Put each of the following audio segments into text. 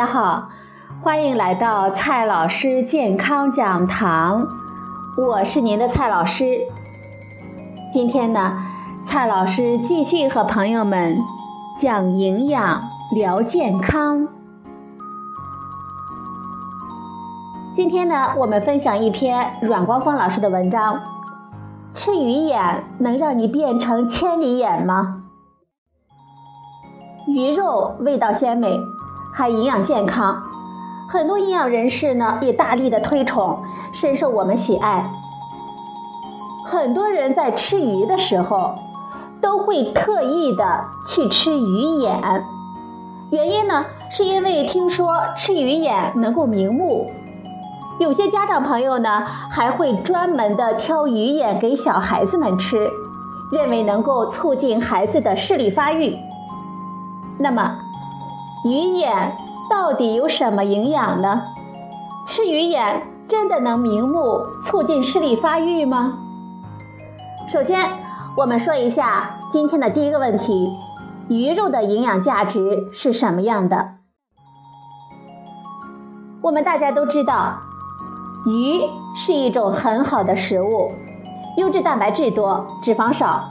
大家好，欢迎来到蔡老师健康讲堂，我是您的蔡老师。今天呢，蔡老师继续和朋友们讲营养、聊健康。今天呢，我们分享一篇阮光峰老师的文章：吃鱼眼能让你变成千里眼吗？鱼肉味道鲜美。还营养健康，很多营养人士呢也大力的推崇，深受我们喜爱。很多人在吃鱼的时候，都会特意的去吃鱼眼，原因呢是因为听说吃鱼眼能够明目，有些家长朋友呢还会专门的挑鱼眼给小孩子们吃，认为能够促进孩子的视力发育。那么。鱼眼到底有什么营养呢？吃鱼眼真的能明目、促进视力发育吗？首先，我们说一下今天的第一个问题：鱼肉的营养价值是什么样的？我们大家都知道，鱼是一种很好的食物，优质蛋白质多，脂肪少，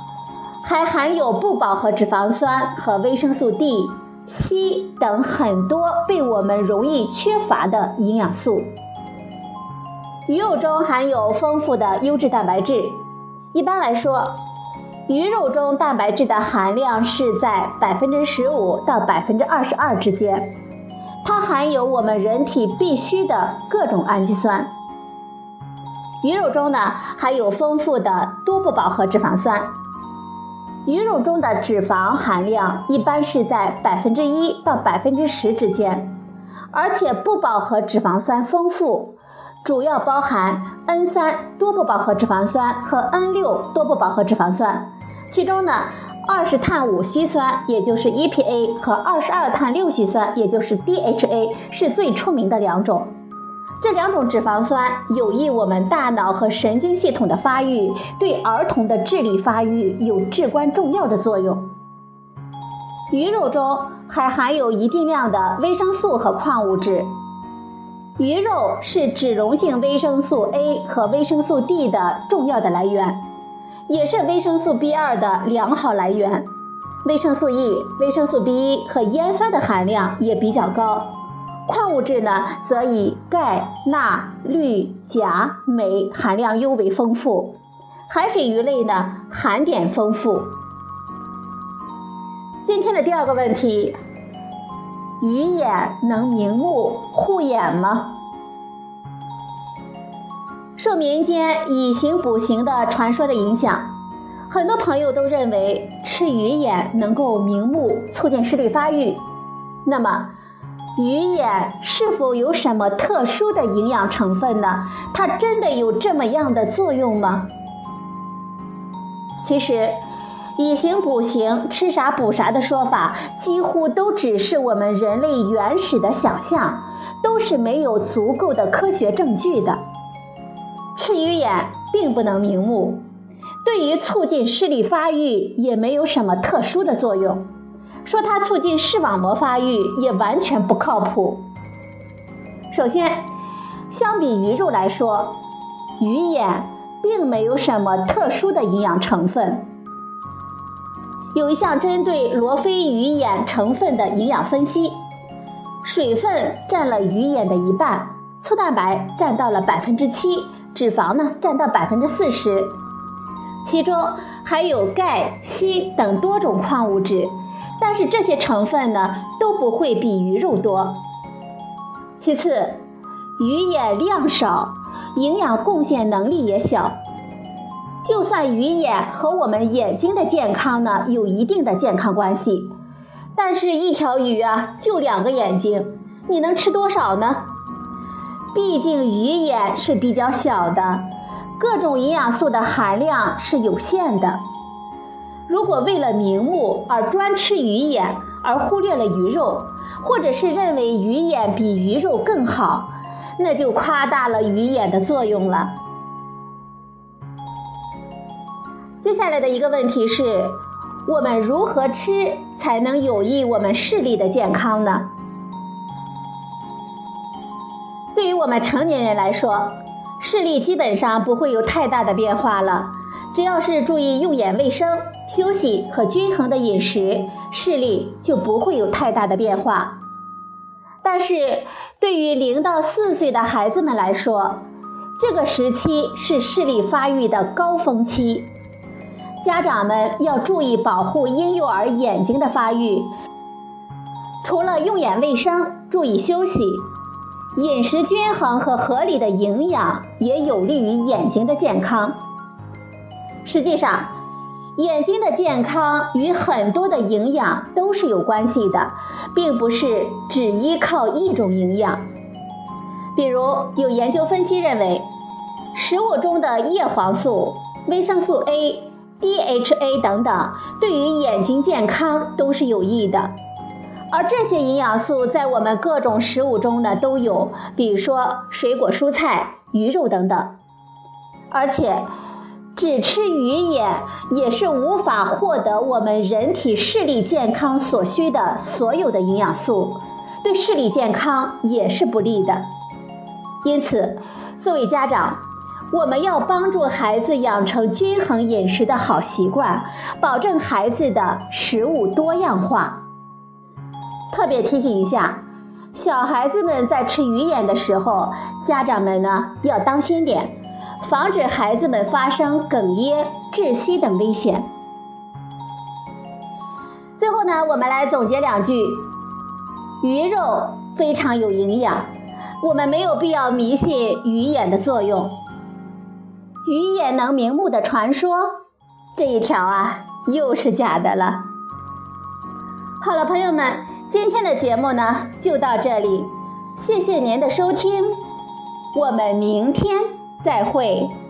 还含有不饱和脂肪酸和维生素 D。硒等很多被我们容易缺乏的营养素。鱼肉中含有丰富的优质蛋白质。一般来说，鱼肉中蛋白质的含量是在百分之十五到百分之二十二之间。它含有我们人体必需的各种氨基酸。鱼肉中呢，含有丰富的多不饱和脂肪酸。鱼肉中的脂肪含量一般是在百分之一到百分之十之间，而且不饱和脂肪酸丰富，主要包含 N 三多不饱和脂肪酸和 N 六多不饱和脂肪酸，其中呢，二十碳五烯酸也就是 EPA 和二十二碳六烯酸也就是 DHA 是最出名的两种。这两种脂肪酸有益我们大脑和神经系统的发育，对儿童的智力发育有至关重要的作用。鱼肉中还含有一定量的维生素和矿物质。鱼肉是脂溶性维生素 A 和维生素 D 的重要的来源，也是维生素 B2 的良好来源。维生素 E、维生素 B1 和烟酸的含量也比较高。矿物质呢，则以钙、钠、氯、钾、镁含量尤为丰富。海水鱼类呢，含碘丰富。今天的第二个问题：鱼眼能明目护眼吗？受民间以形补形的传说的影响，很多朋友都认为吃鱼眼能够明目，促进视力发育。那么，鱼眼是否有什么特殊的营养成分呢？它真的有这么样的作用吗？其实，以形补形、吃啥补啥的说法，几乎都只是我们人类原始的想象，都是没有足够的科学证据的。吃鱼眼并不能明目，对于促进视力发育也没有什么特殊的作用。说它促进视网膜发育也完全不靠谱。首先，相比鱼肉来说，鱼眼并没有什么特殊的营养成分。有一项针对罗非鱼眼成分的营养分析，水分占了鱼眼的一半，粗蛋白占到了百分之七，脂肪呢占到百分之四十，其中还有钙、锌等多种矿物质。但是这些成分呢都不会比鱼肉多。其次，鱼眼量少，营养贡献能力也小。就算鱼眼和我们眼睛的健康呢有一定的健康关系，但是一条鱼啊就两个眼睛，你能吃多少呢？毕竟鱼眼是比较小的，各种营养素的含量是有限的。如果为了明目而专吃鱼眼，而忽略了鱼肉，或者是认为鱼眼比鱼肉更好，那就夸大了鱼眼的作用了。接下来的一个问题是：我们如何吃才能有益我们视力的健康呢？对于我们成年人来说，视力基本上不会有太大的变化了。只要是注意用眼卫生、休息和均衡的饮食，视力就不会有太大的变化。但是，对于零到四岁的孩子们来说，这个时期是视力发育的高峰期，家长们要注意保护婴幼儿眼睛的发育。除了用眼卫生、注意休息，饮食均衡和合理的营养也有利于眼睛的健康。实际上，眼睛的健康与很多的营养都是有关系的，并不是只依靠一种营养。比如，有研究分析认为，食物中的叶黄素、维生素 A、DHA 等等，对于眼睛健康都是有益的。而这些营养素在我们各种食物中呢都有，比如说水果、蔬菜、鱼肉等等。而且，只吃鱼眼也是无法获得我们人体视力健康所需的所有的营养素，对视力健康也是不利的。因此，作为家长，我们要帮助孩子养成均衡饮食的好习惯，保证孩子的食物多样化。特别提醒一下，小孩子们在吃鱼眼的时候，家长们呢要当心点，防止孩子们发生哽咽、窒息等危险。最后呢，我们来总结两句：鱼肉非常有营养。我们没有必要迷信鱼眼的作用，鱼眼能明目的传说，这一条啊又是假的了。好了，朋友们，今天的节目呢就到这里，谢谢您的收听，我们明天再会。